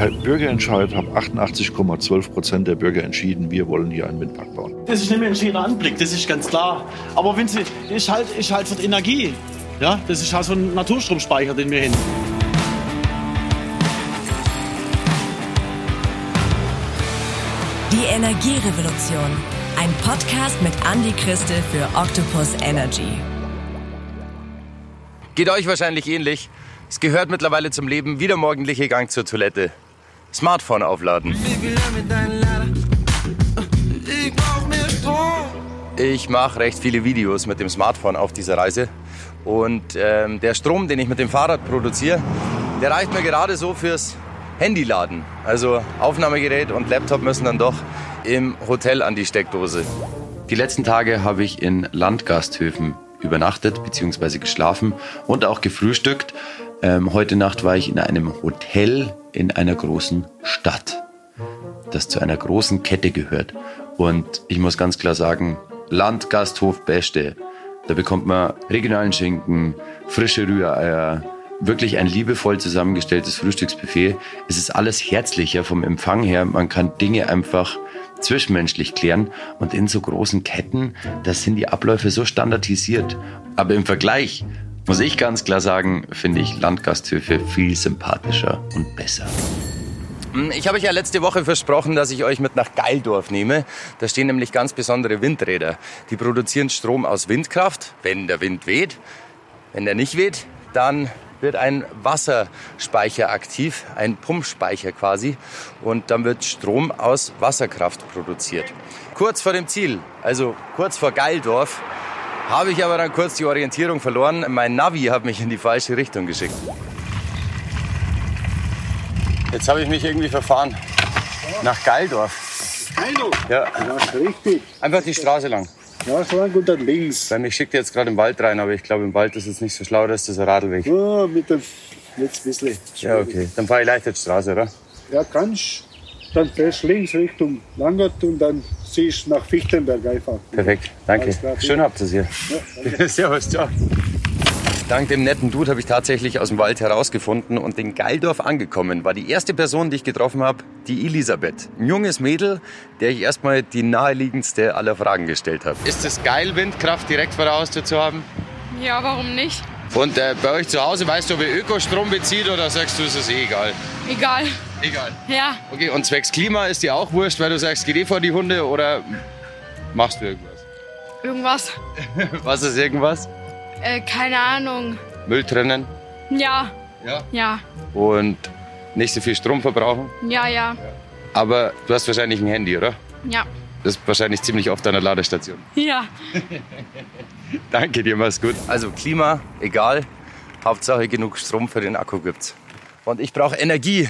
Per Bürgerentscheid haben 88,12 Prozent der Bürger entschieden, wir wollen hier einen Windpark bauen. Das ist nicht mehr ein schöner Anblick, das ist ganz klar. Aber wenn sie, ist halt, ist halt für die Energie. Ja, das ist halt so ein Naturstromspeicher, den wir hin. Die Energierevolution. Ein Podcast mit Andy Christel für Octopus Energy. Geht euch wahrscheinlich ähnlich. Es gehört mittlerweile zum Leben wie der morgendliche Gang zur Toilette. Smartphone aufladen. Ich mache recht viele Videos mit dem Smartphone auf dieser Reise. Und ähm, der Strom, den ich mit dem Fahrrad produziere, der reicht mir gerade so fürs Handyladen. Also Aufnahmegerät und Laptop müssen dann doch im Hotel an die Steckdose. Die letzten Tage habe ich in Landgasthöfen übernachtet bzw. geschlafen und auch gefrühstückt. Ähm, heute Nacht war ich in einem Hotel in einer großen Stadt, das zu einer großen Kette gehört. Und ich muss ganz klar sagen, Landgasthof Beste. Da bekommt man regionalen Schinken, frische Rühreier, wirklich ein liebevoll zusammengestelltes Frühstücksbuffet. Es ist alles herzlicher vom Empfang her. Man kann Dinge einfach zwischenmenschlich klären. Und in so großen Ketten, da sind die Abläufe so standardisiert. Aber im Vergleich muss ich ganz klar sagen, finde ich Landgasthöfe viel sympathischer und besser. Hm, Ich habe euch ja letzte Woche versprochen, dass ich euch mit nach Geildorf nehme. Da stehen nämlich ganz besondere Windräder. Die produzieren Strom aus Windkraft, wenn der Wind weht. Wenn der nicht weht, dann wird ein Wasserspeicher aktiv, ein Pumpspeicher quasi. Und dann wird Strom aus Wasserkraft produziert. Kurz vor dem Ziel, also kurz vor Geildorf, habe ich aber dann kurz die Orientierung verloren. Mein Navi hat mich in die falsche Richtung geschickt. Jetzt habe ich mich irgendwie verfahren. Nach Geildorf. Hallo. Ja, Ja, richtig. einfach die Straße lang. Ja, so lang und dann links. Weil mich schickt jetzt gerade im Wald rein, aber ich glaube, im Wald ist es nicht so schlau, dass das ein Radlweg. Ja, mit dem, jetzt ein bisschen. Ja, okay. Dann fahre ich leichter die Straße, oder? Ja, kannst. Dann fährst du links Richtung Langert und dann siehst du nach Fichtenberg einfach. Perfekt, danke. Schön habt ihr es hier. Servus, ciao. Dank dem netten Dude habe ich tatsächlich aus dem Wald herausgefunden und in Geildorf angekommen war die erste Person, die ich getroffen habe, die Elisabeth. Ein junges Mädel, der ich erstmal die naheliegendste aller Fragen gestellt habe. Ist es geil, Windkraft direkt vor der Haustür zu haben? Ja, warum nicht? Und äh, bei euch zu Hause, weißt du, ob ihr Ökostrom bezieht oder sagst du, ist es eh egal? Egal. Egal. Ja, Okay, und zwecks Klima ist dir auch wurscht, weil du sagst, geh eh vor die Hunde oder machst du irgendwas? irgendwas. Was ist irgendwas? Äh, keine Ahnung. Müll trennen Ja, ja. ja, und nicht so viel Strom verbrauchen. ja, ja, Aber du hast wahrscheinlich ein Handy, oder? ja. Das ist wahrscheinlich ziemlich oft an der Ladestation. Ja, Danke dir, mach's gut. Also Klima, egal. Hauptsache genug Strom für den Akku gibt's. Und ich brauche Energie.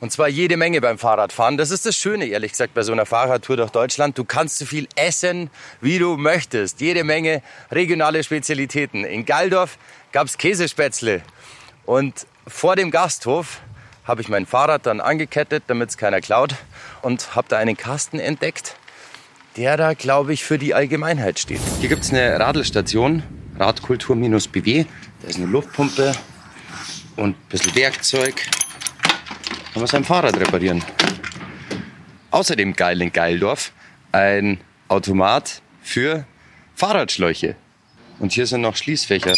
Und zwar jede Menge beim Fahrradfahren. Das ist das Schöne, ehrlich gesagt, bei so einer Fahrradtour durch Deutschland. Du kannst so viel essen, wie du möchtest. Jede Menge regionale Spezialitäten. In Galdorf gab's Käsespätzle. Und vor dem Gasthof habe ich mein Fahrrad dann angekettet, damit es keiner klaut. Und habe da einen Kasten entdeckt, der da, glaube ich, für die Allgemeinheit steht. Hier gibt's eine Radelstation, Radkultur-BW. Da ist eine Luftpumpe und ein bisschen Werkzeug. Kann man sein Fahrrad reparieren. Außerdem geil in Geildorf ein Automat für Fahrradschläuche. Und hier sind noch Schließfächer.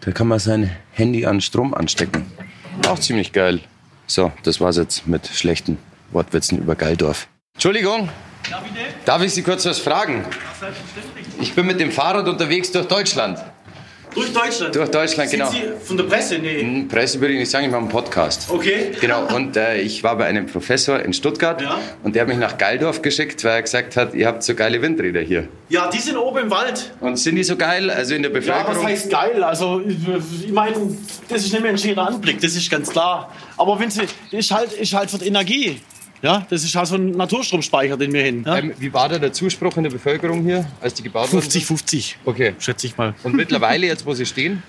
Da kann man sein Handy an Strom anstecken. Auch ziemlich geil. So, das war's jetzt mit schlechten Wortwitzen über Geildorf. Entschuldigung, darf ich Sie kurz was fragen? Ich bin mit dem Fahrrad unterwegs durch Deutschland. Durch Deutschland? Durch Deutschland, Sind genau. Sie von der Presse? Nee. Hm, Presse würde ich nicht sagen, ich mache einen Podcast. Okay. Genau, und äh, ich war bei einem Professor in Stuttgart Ja. und der hat mich nach Geildorf geschickt, weil er gesagt hat, ihr habt so geile Windräder hier. Ja, die sind oben im Wald. Und sind die so geil? Also in der Ja, Bevölkerung? was heißt geil? Also, ich meine, das ist nicht mehr ein schöner Anblick, das ist ganz klar. Aber wenn sie, ist halt, ist halt für die Energie. Ja, das ist halt so ein Naturstromspeicher, den wir hin. Ja? ähm, wie war da der Zuspruch in der Bevölkerung hier, als die gebaut wurden? 50, 50, Okay. schätze ich mal. Und mittlerweile, jetzt wo sie stehen?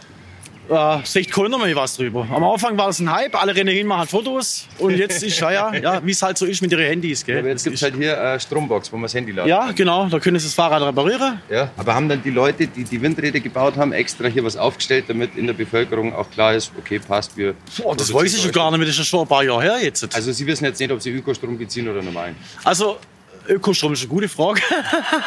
Äh, sagt keiner mehr was drüber. Am Anfang war es ein Hype, alle rennen hin, machen Fotos und jetzt ist, ja, ja, ja wie es halt so ist mit ihren Handys. Gell? Aber jetzt gibt es halt hier eine Strombox, wo man das Handy laden ja, genau, da können sie das Fahrrad reparieren. Ja, aber haben dann die Leute, die die Windräder gebaut haben, extra hier was aufgestellt, damit in der Bevölkerung auch klar ist, okay, passt, wir... Boah, das weiß ich schon gar nicht das ist schon ein paar Jahre her jetzt. Also Sie wissen jetzt nicht, ob Sie Ökostrom beziehen oder normalen? Also Ökostrom ist eine gute Frage.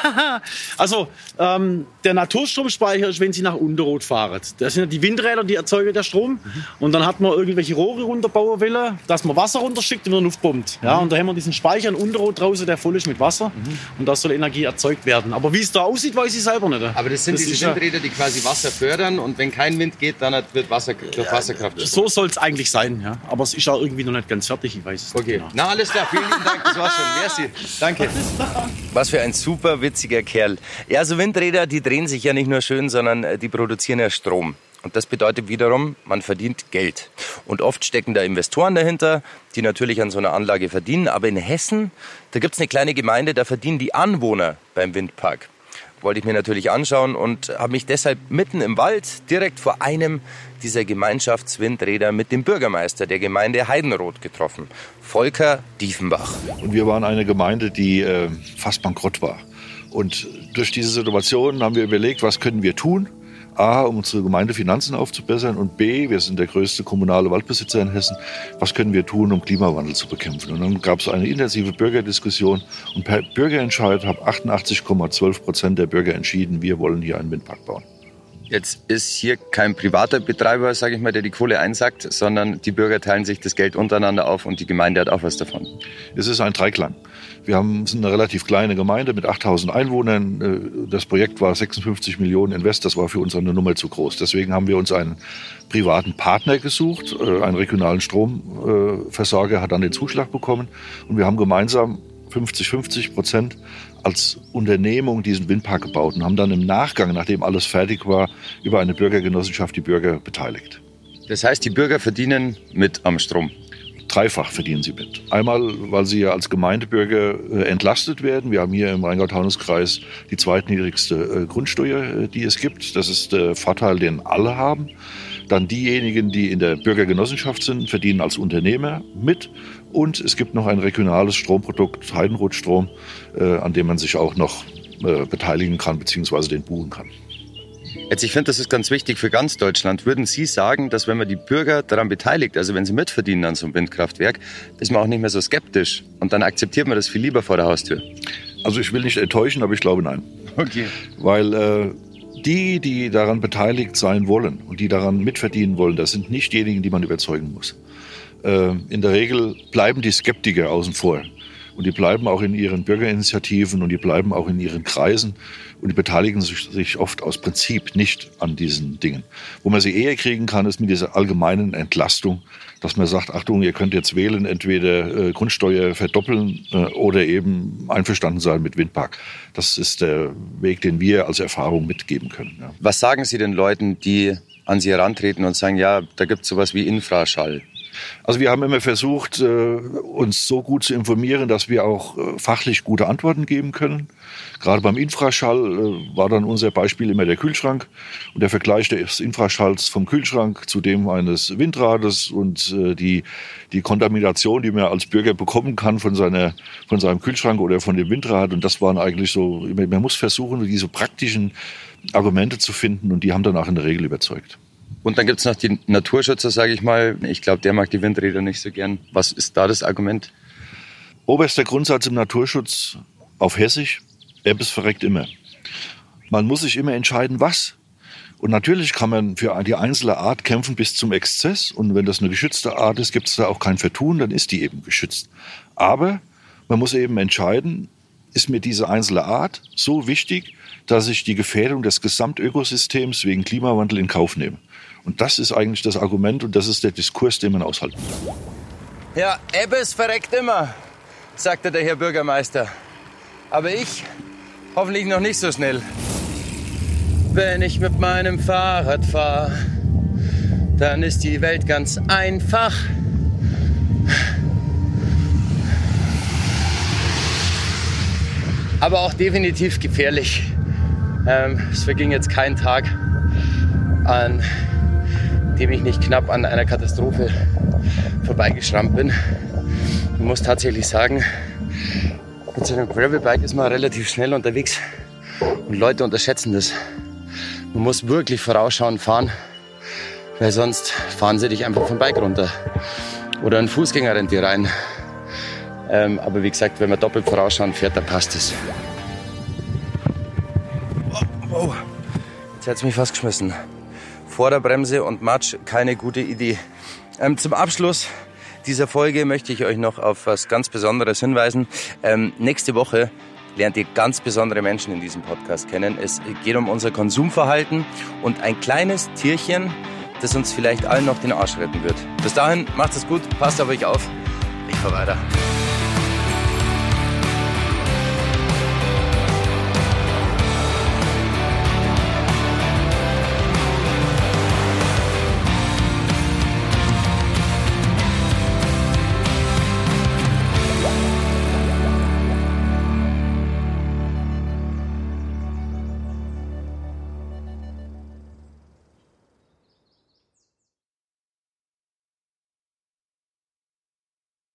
also ähm, der Naturstromspeicher ist, wenn Sie nach Unterrot fahren. Das sind ja die Windräder, die erzeugen der Strom. Mhm. Und dann hat man irgendwelche Rohre runterbauen wollen, dass man Wasser runterschickt und wieder Luft pumpt. Ja, mhm. und da haben wir diesen Speicher in Unterrot draußen, der voll ist mit Wasser. Mhm. Und da soll Energie erzeugt werden. Aber wie es da aussieht, weiß ich selber nicht. Aber das sind das diese Windräder, die quasi Wasser fördern. Und wenn kein Wind geht, dann wird Wasser durch Wasserkraft. Ja, so soll es eigentlich sein. Ja. Aber es ist auch irgendwie noch nicht ganz fertig. Ich weiß es Okay. Genau. Na, alles klar. Vielen Dank. Das war's schon. Merci. Danke. Was für ein super witziger Kerl. Ja, so Windräder, die drehen sich ja nicht nur schön, sondern äh, die produzieren ja Strom. Und das bedeutet wiederum, man verdient Geld. Und oft stecken da Investoren dahinter, die natürlich an so einer Anlage verdienen. Aber in Hessen, da gibt es eine kleine Gemeinde, da verdienen die Anwohner beim Windpark wollte ich mir natürlich anschauen und habe mich deshalb mitten im Wald direkt vor einem dieser Gemeinschaftswindräder mit dem Bürgermeister der Gemeinde Heidenroth getroffen, Volker Diefenbach. Und wir waren eine Gemeinde, die äh, fast bankrott war. Und durch diese Situation haben wir überlegt, was können wir tun? A, um unsere Gemeindefinanzen aufzubessern und B, wir sind der größte kommunale Waldbesitzer in Hessen, was können wir tun, um Klimawandel zu bekämpfen? Und dann gab es eine intensive Bürgerdiskussion und per Bürgerentscheid haben 88,12 Prozent der Bürger entschieden, wir wollen hier einen Windpark bauen. Jetzt ist hier kein privater Betreiber, sage ich mal, der die Kohle einsackt, sondern die Bürger teilen sich das Geld untereinander auf und die Gemeinde hat auch was davon. Es ist ein Dreiklang. Wir haben, sind eine relativ kleine Gemeinde mit 8000 Einwohnern. Äh, das Projekt war 56 Millionen Invest. Das war für uns eine Nummer zu groß. Deswegen haben wir uns einen privaten Partner gesucht. Äh, einen regionalen Stromversorger hat dann den Zuschlag bekommen. Und wir haben gemeinsam 50, 50 Prozent als Unternehmung diesen Windpark gebaut und haben dann im Nachgang, nachdem alles fertig war, über eine Bürgergenossenschaft die Bürger beteiligt. Das heißt, die Bürger verdienen mit am Strom? Dreifach verdienen sie mit. Einmal, weil sie ja als Gemeindebürger äh, entlastet werden. Wir haben hier im Rheingau-Taunus-Kreis die zweitniedrigste äh, Grundsteuer, äh, die es gibt. Das ist der Vorteil, den alle haben. Dann diejenigen, die in der Bürgergenossenschaft sind, verdienen als Unternehmer mit. Und es gibt noch ein regionales Stromprodukt, Heidenrothstrom, äh, an dem man sich auch noch beteiligen kann bzw. den buchen kann. Jetzt, ich finde, das ist ganz wichtig für ganz Deutschland. Würden Sie sagen, dass wenn man die Bürger daran beteiligt, also wenn sie mitverdienen an so einem Windkraftwerk, ist man auch nicht mehr so skeptisch und dann akzeptiert man das viel lieber vor der Haustür? Also ich will nicht enttäuschen, aber ich glaube nein. Okay. Weil äh, die, die daran beteiligt sein wollen und die daran mitverdienen wollen, das sind nicht diejenigen, die man überzeugen muss. Äh, in der Regel bleiben die Skeptiker außen vor. Und die bleiben auch in ihren Bürgerinitiativen und die bleiben auch in ihren Kreisen und die beteiligen sich, oft aus Prinzip nicht an diesen Dingen. Wo man sie eher kriegen kann, ist mit dieser allgemeinen Entlastung, dass man sagt, Achtung, ihr könnt jetzt wählen, entweder äh, Grundsteuer verdoppeln äh, oder eben einverstanden sein mit Windpark. Das ist der Weg, den wir als Erfahrung mitgeben können. Ja. Was sagen Sie den Leuten, die an Sie herantreten und sagen, ja, da gibt es sowas wie Infraschall? Also wir haben immer versucht, äh, uns so gut zu informieren, dass wir auch äh, fachlich gute Antworten geben können. Gerade beim Infraschall äh, war dann unser Beispiel immer der Kühlschrank und der Vergleich des Infraschalls vom Kühlschrank zu dem eines Windrades und die, die Kontamination, die man als Bürger bekommen kann von, seiner, von seinem Kühlschrank oder von dem Windrad. Und das waren eigentlich so, man muss versuchen, diese praktischen Argumente zu finden und die haben dann auch in der Regel überzeugt. Und dann gibt es noch die Naturschützer, sage ich mal. Ich glaube, der mag die Windräder nicht so gern. Was ist da das Argument? Oberster Grundsatz im Naturschutz auf Hessisch, Ebbes verreckt immer. Man muss sich immer entscheiden, was. Und natürlich kann man für die einzelne Art kämpfen bis zum Exzess. Und wenn das eine geschützte Art ist, gibt es da auch kein Vertun, dann ist die eben geschützt. Aber man muss eben entscheiden, ist mir diese einzelne Art so wichtig, dass ich die Gefährdung des Gesamtökosystems wegen Klimawandel in Kauf nehme. Und das ist eigentlich das Argument und das ist der Diskurs, den man aushalten muss. Ja, Ebbes verreckt immer, sagte der Herr Bürgermeister. Aber ich hoffentlich noch nicht so schnell. Wenn ich mit meinem Fahrrad fahre, dann ist die Welt ganz einfach. Aber auch definitiv gefährlich. Ähm, es verging jetzt kein Tag, an dem ich nicht knapp an einer Katastrophe vorbeigeschrammt bin. Ich muss tatsächlich sagen, mit so einem Gravelbike ist man relativ schnell unterwegs und Leute unterschätzen das. Man muss wirklich vorausschauend fahren, weil sonst fahren sie dich einfach vom Bike runter oder ein Fußgänger rennt dir rein. Ähm, aber wie gesagt, wenn man doppelt vorausschauen fährt, dann passt es. Oh, oh. Jetzt hat es mich fast geschmissen. Vorderbremse und Matsch, keine gute Idee. Ähm, zum Abschluss dieser Folge möchte ich euch noch auf was ganz Besonderes hinweisen. Ähm, nächste Woche lernt ihr ganz besondere Menschen in diesem Podcast kennen. Es geht um unser Konsumverhalten und ein kleines Tierchen, das uns vielleicht allen noch den Arsch retten wird. Bis dahin, macht es gut, passt auf euch auf. Ich fahr weiter.